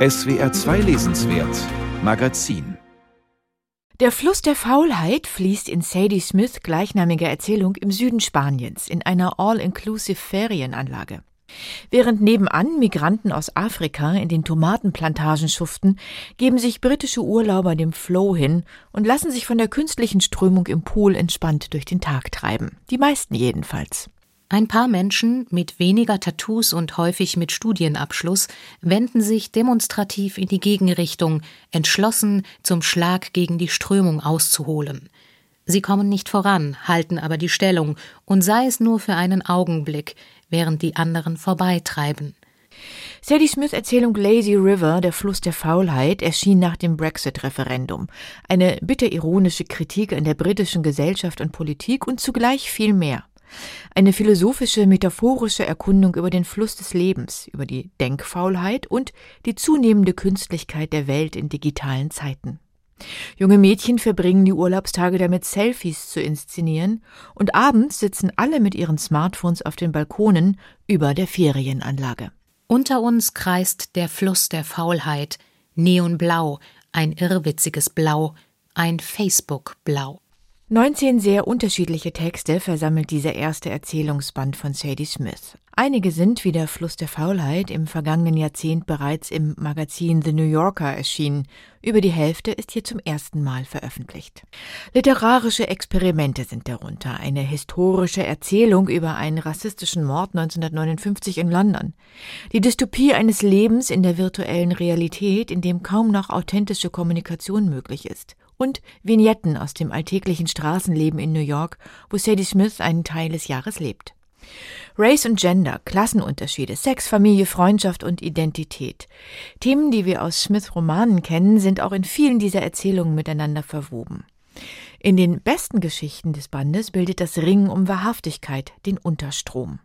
SWR 2 Lesenswert Magazin Der Fluss der Faulheit fließt in Sadie Smith gleichnamiger Erzählung im Süden Spaniens in einer all-inclusive Ferienanlage. Während nebenan Migranten aus Afrika in den Tomatenplantagen schuften, geben sich britische Urlauber dem Flow hin und lassen sich von der künstlichen Strömung im Pool entspannt durch den Tag treiben. Die meisten jedenfalls. Ein paar Menschen mit weniger Tattoos und häufig mit Studienabschluss wenden sich demonstrativ in die Gegenrichtung, entschlossen, zum Schlag gegen die Strömung auszuholen. Sie kommen nicht voran, halten aber die Stellung, und sei es nur für einen Augenblick, während die anderen vorbeitreiben. Sadie Smiths Erzählung Lazy River, der Fluss der Faulheit, erschien nach dem Brexit-Referendum. Eine bitterironische Kritik an der britischen Gesellschaft und Politik und zugleich viel mehr. Eine philosophische, metaphorische Erkundung über den Fluss des Lebens, über die Denkfaulheit und die zunehmende Künstlichkeit der Welt in digitalen Zeiten. Junge Mädchen verbringen die Urlaubstage damit, Selfies zu inszenieren, und abends sitzen alle mit ihren Smartphones auf den Balkonen über der Ferienanlage. Unter uns kreist der Fluss der Faulheit, neonblau, ein irrwitziges Blau, ein Facebook-Blau. 19 sehr unterschiedliche Texte versammelt dieser erste Erzählungsband von Sadie Smith. Einige sind, wie der Fluss der Faulheit, im vergangenen Jahrzehnt bereits im Magazin The New Yorker erschienen. Über die Hälfte ist hier zum ersten Mal veröffentlicht. Literarische Experimente sind darunter. Eine historische Erzählung über einen rassistischen Mord 1959 in London. Die Dystopie eines Lebens in der virtuellen Realität, in dem kaum noch authentische Kommunikation möglich ist und Vignetten aus dem alltäglichen Straßenleben in New York, wo Sadie Smith einen Teil des Jahres lebt. Race und Gender, Klassenunterschiede, Sex, Familie, Freundschaft und Identität. Themen, die wir aus Smiths Romanen kennen, sind auch in vielen dieser Erzählungen miteinander verwoben. In den besten Geschichten des Bandes bildet das Ringen um Wahrhaftigkeit den Unterstrom.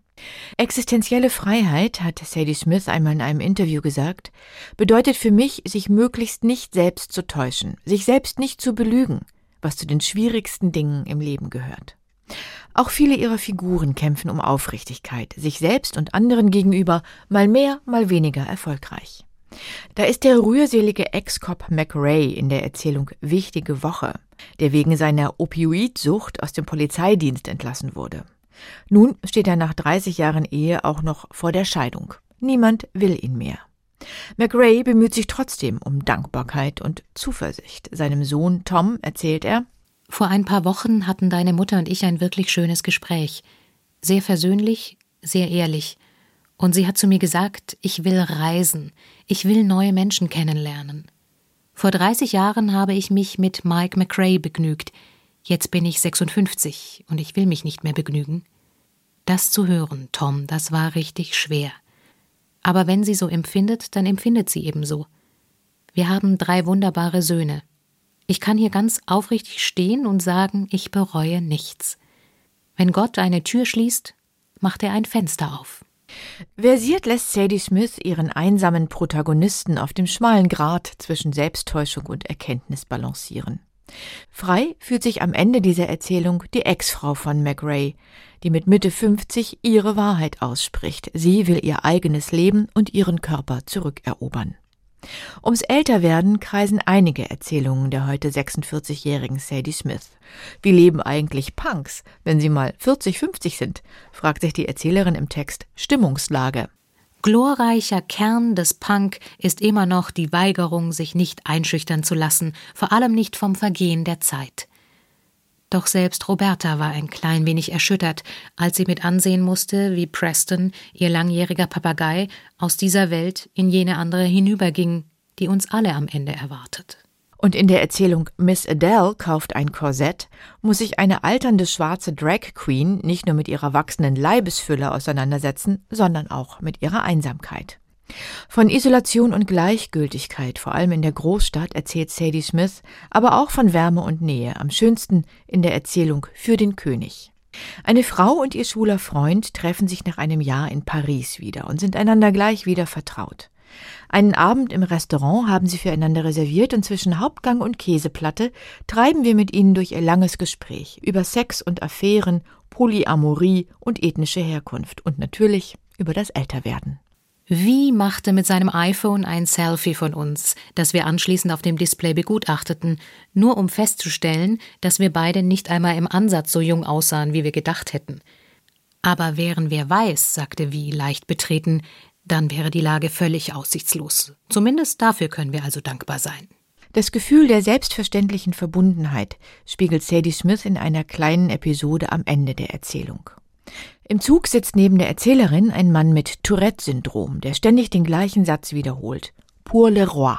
Existenzielle Freiheit, hat Sadie Smith einmal in einem Interview gesagt, bedeutet für mich, sich möglichst nicht selbst zu täuschen, sich selbst nicht zu belügen, was zu den schwierigsten Dingen im Leben gehört. Auch viele ihrer Figuren kämpfen um Aufrichtigkeit, sich selbst und anderen gegenüber, mal mehr, mal weniger erfolgreich. Da ist der rührselige Ex-Cop McRae in der Erzählung Wichtige Woche, der wegen seiner Opioidsucht aus dem Polizeidienst entlassen wurde. Nun steht er nach 30 Jahren Ehe auch noch vor der Scheidung. Niemand will ihn mehr. McRae bemüht sich trotzdem um Dankbarkeit und Zuversicht. Seinem Sohn Tom erzählt er, Vor ein paar Wochen hatten deine Mutter und ich ein wirklich schönes Gespräch. Sehr versöhnlich, sehr ehrlich. Und sie hat zu mir gesagt, ich will reisen, ich will neue Menschen kennenlernen. Vor 30 Jahren habe ich mich mit Mike McRae begnügt, Jetzt bin ich 56 und ich will mich nicht mehr begnügen. Das zu hören, Tom, das war richtig schwer. Aber wenn sie so empfindet, dann empfindet sie ebenso. Wir haben drei wunderbare Söhne. Ich kann hier ganz aufrichtig stehen und sagen, ich bereue nichts. Wenn Gott eine Tür schließt, macht er ein Fenster auf. Versiert lässt Sadie Smith ihren einsamen Protagonisten auf dem schmalen Grat zwischen Selbsttäuschung und Erkenntnis balancieren. Frei fühlt sich am Ende dieser Erzählung die Ex-Frau von McRae, die mit Mitte 50 ihre Wahrheit ausspricht. Sie will ihr eigenes Leben und ihren Körper zurückerobern. Ums Älterwerden kreisen einige Erzählungen der heute 46-jährigen Sadie Smith. Wie leben eigentlich Punks, wenn sie mal 40, 50 sind? fragt sich die Erzählerin im Text Stimmungslage. Glorreicher Kern des Punk ist immer noch die Weigerung, sich nicht einschüchtern zu lassen, vor allem nicht vom Vergehen der Zeit. Doch selbst Roberta war ein klein wenig erschüttert, als sie mit ansehen musste, wie Preston, ihr langjähriger Papagei, aus dieser Welt in jene andere hinüberging, die uns alle am Ende erwartet. Und in der Erzählung Miss Adele kauft ein Korsett, muss sich eine alternde schwarze Drag Queen nicht nur mit ihrer wachsenden Leibesfülle auseinandersetzen, sondern auch mit ihrer Einsamkeit. Von Isolation und Gleichgültigkeit, vor allem in der Großstadt, erzählt Sadie Smith, aber auch von Wärme und Nähe, am schönsten in der Erzählung Für den König. Eine Frau und ihr schwuler Freund treffen sich nach einem Jahr in Paris wieder und sind einander gleich wieder vertraut. Einen Abend im Restaurant haben sie füreinander reserviert und zwischen Hauptgang und Käseplatte treiben wir mit ihnen durch ihr langes Gespräch über Sex und Affären, Polyamorie und ethnische Herkunft und natürlich über das Älterwerden. Wie machte mit seinem iPhone ein Selfie von uns, das wir anschließend auf dem Display begutachteten, nur um festzustellen, dass wir beide nicht einmal im Ansatz so jung aussahen, wie wir gedacht hätten. Aber wären wir weiß, sagte Wie leicht betreten, dann wäre die Lage völlig aussichtslos. Zumindest dafür können wir also dankbar sein. Das Gefühl der selbstverständlichen Verbundenheit spiegelt Sadie Smith in einer kleinen Episode am Ende der Erzählung. Im Zug sitzt neben der Erzählerin ein Mann mit Tourette-Syndrom, der ständig den gleichen Satz wiederholt. Pour le roi.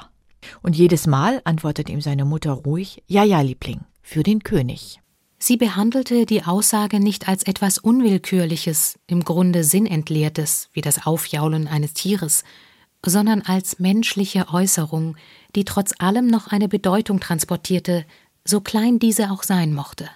Und jedes Mal antwortet ihm seine Mutter ruhig, ja, ja, Liebling, für den König. Sie behandelte die Aussage nicht als etwas Unwillkürliches, im Grunde Sinnentleertes, wie das Aufjaulen eines Tieres, sondern als menschliche Äußerung, die trotz allem noch eine Bedeutung transportierte, so klein diese auch sein mochte.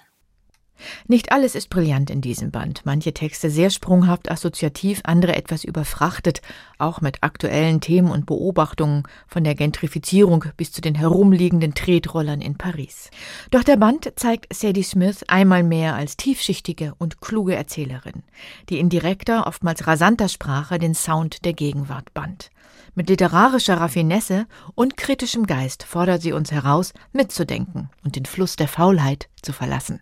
Nicht alles ist brillant in diesem Band. Manche Texte sehr sprunghaft assoziativ, andere etwas überfrachtet, auch mit aktuellen Themen und Beobachtungen von der Gentrifizierung bis zu den herumliegenden Tretrollern in Paris. Doch der Band zeigt Sadie Smith einmal mehr als tiefschichtige und kluge Erzählerin, die in direkter, oftmals rasanter Sprache den Sound der Gegenwart band. Mit literarischer Raffinesse und kritischem Geist fordert sie uns heraus, mitzudenken und den Fluss der Faulheit zu verlassen.